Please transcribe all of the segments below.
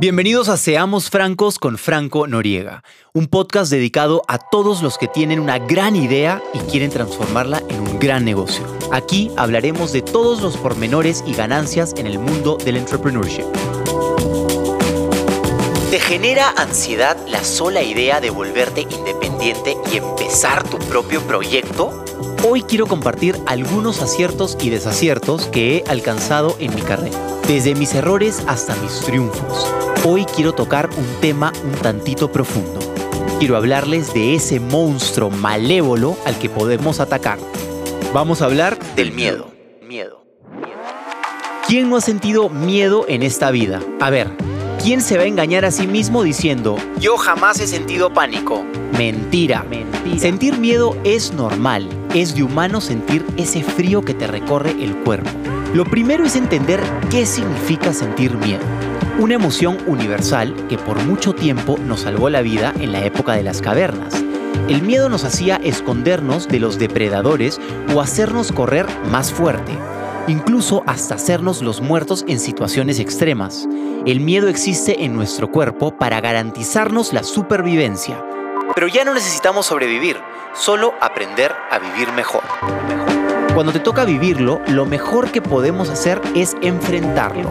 Bienvenidos a Seamos Francos con Franco Noriega, un podcast dedicado a todos los que tienen una gran idea y quieren transformarla en un gran negocio. Aquí hablaremos de todos los pormenores y ganancias en el mundo del entrepreneurship. ¿Te genera ansiedad la sola idea de volverte independiente y empezar tu propio proyecto? Hoy quiero compartir algunos aciertos y desaciertos que he alcanzado en mi carrera, desde mis errores hasta mis triunfos. Hoy quiero tocar un tema un tantito profundo. Quiero hablarles de ese monstruo malévolo al que podemos atacar. Vamos a hablar del miedo. Miedo. ¿Quién no ha sentido miedo en esta vida? A ver, ¿quién se va a engañar a sí mismo diciendo, yo jamás he sentido pánico? Mentira. Mentira. Sentir miedo es normal. Es de humano sentir ese frío que te recorre el cuerpo. Lo primero es entender qué significa sentir miedo una emoción universal que por mucho tiempo nos salvó la vida en la época de las cavernas. El miedo nos hacía escondernos de los depredadores o hacernos correr más fuerte, incluso hasta hacernos los muertos en situaciones extremas. El miedo existe en nuestro cuerpo para garantizarnos la supervivencia. Pero ya no necesitamos sobrevivir, solo aprender a vivir mejor. Cuando te toca vivirlo, lo mejor que podemos hacer es enfrentarlo.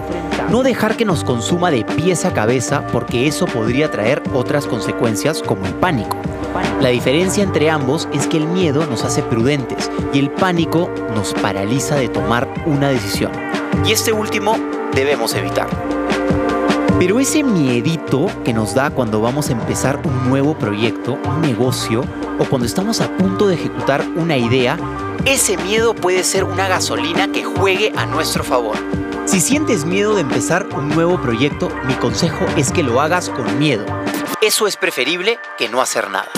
No dejar que nos consuma de pies a cabeza porque eso podría traer otras consecuencias como el pánico. La diferencia entre ambos es que el miedo nos hace prudentes y el pánico nos paraliza de tomar una decisión. Y este último debemos evitar. Pero ese miedito que nos da cuando vamos a empezar un nuevo proyecto, un negocio, o cuando estamos a punto de ejecutar una idea, ese miedo puede ser una gasolina que juegue a nuestro favor. Si sientes miedo de empezar un nuevo proyecto, mi consejo es que lo hagas con miedo. Eso es preferible que no hacer nada.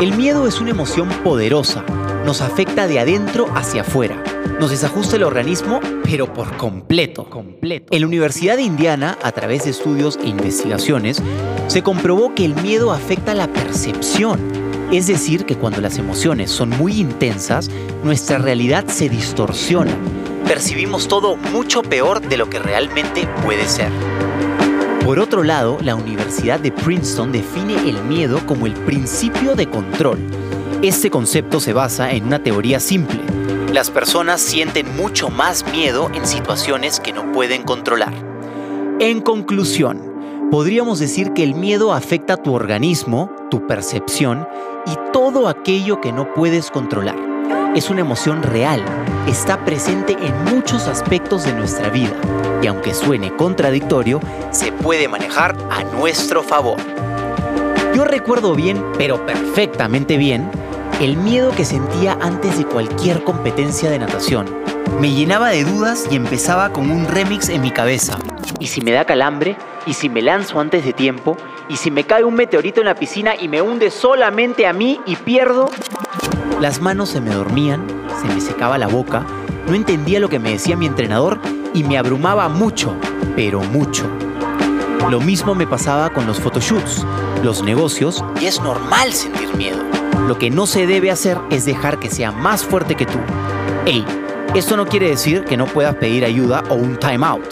El miedo es una emoción poderosa. Nos afecta de adentro hacia afuera. Nos desajusta el organismo, pero por completo. completo. En la Universidad de Indiana, a través de estudios e investigaciones, se comprobó que el miedo afecta la percepción. Es decir, que cuando las emociones son muy intensas, nuestra realidad se distorsiona percibimos todo mucho peor de lo que realmente puede ser. Por otro lado, la Universidad de Princeton define el miedo como el principio de control. Este concepto se basa en una teoría simple. Las personas sienten mucho más miedo en situaciones que no pueden controlar. En conclusión, podríamos decir que el miedo afecta tu organismo, tu percepción y todo aquello que no puedes controlar es una emoción real, está presente en muchos aspectos de nuestra vida y aunque suene contradictorio, se puede manejar a nuestro favor. Yo recuerdo bien, pero perfectamente bien, el miedo que sentía antes de cualquier competencia de natación. Me llenaba de dudas y empezaba con un remix en mi cabeza. ¿Y si me da calambre? ¿Y si me lanzo antes de tiempo? ¿Y si me cae un meteorito en la piscina y me hunde solamente a mí y pierdo? Las manos se me dormían, se me secaba la boca, no entendía lo que me decía mi entrenador y me abrumaba mucho, pero mucho. Lo mismo me pasaba con los photoshoots, los negocios, y es normal sentir miedo. Lo que no se debe hacer es dejar que sea más fuerte que tú. Ey, esto no quiere decir que no puedas pedir ayuda o un time out.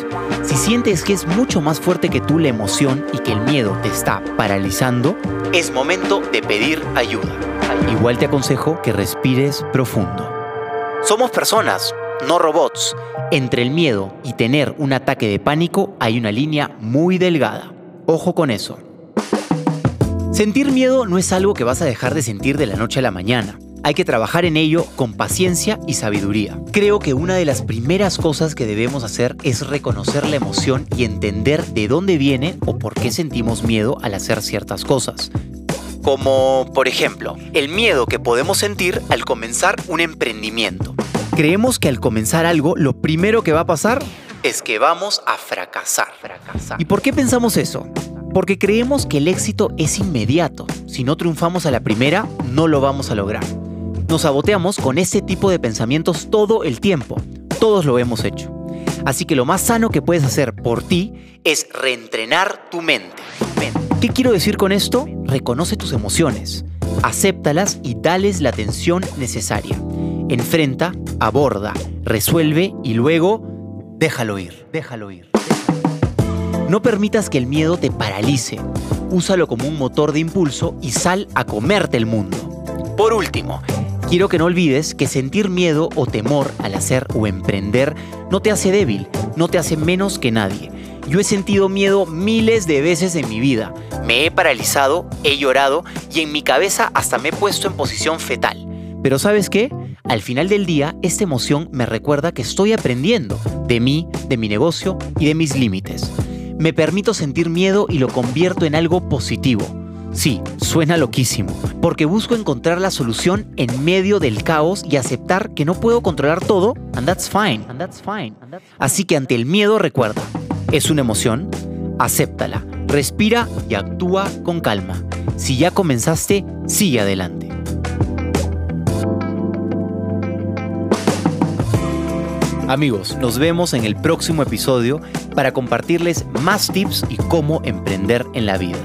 Si sientes que es mucho más fuerte que tú la emoción y que el miedo te está paralizando, es momento de pedir ayuda. Igual te aconsejo que respires profundo. Somos personas, no robots. Entre el miedo y tener un ataque de pánico hay una línea muy delgada. Ojo con eso. Sentir miedo no es algo que vas a dejar de sentir de la noche a la mañana. Hay que trabajar en ello con paciencia y sabiduría. Creo que una de las primeras cosas que debemos hacer es reconocer la emoción y entender de dónde viene o por qué sentimos miedo al hacer ciertas cosas como por ejemplo el miedo que podemos sentir al comenzar un emprendimiento. Creemos que al comenzar algo lo primero que va a pasar es que vamos a fracasar. ¿Y por qué pensamos eso? Porque creemos que el éxito es inmediato. Si no triunfamos a la primera, no lo vamos a lograr. Nos saboteamos con ese tipo de pensamientos todo el tiempo. Todos lo hemos hecho. Así que lo más sano que puedes hacer por ti es reentrenar tu mente. ¿Qué quiero decir con esto? Reconoce tus emociones, acéptalas y dales la atención necesaria. Enfrenta, aborda, resuelve y luego déjalo ir, déjalo ir. No permitas que el miedo te paralice. Úsalo como un motor de impulso y sal a comerte el mundo. Por último, quiero que no olvides que sentir miedo o temor al hacer o emprender no te hace débil, no te hace menos que nadie. Yo he sentido miedo miles de veces en mi vida. Me he paralizado, he llorado y en mi cabeza hasta me he puesto en posición fetal. Pero ¿sabes qué? Al final del día, esta emoción me recuerda que estoy aprendiendo de mí, de mi negocio y de mis límites. Me permito sentir miedo y lo convierto en algo positivo. Sí, suena loquísimo, porque busco encontrar la solución en medio del caos y aceptar que no puedo controlar todo, and that's fine. Así que ante el miedo recuerda, es una emoción, acéptala, respira y actúa con calma. Si ya comenzaste, sigue adelante. Amigos, nos vemos en el próximo episodio para compartirles más tips y cómo emprender en la vida.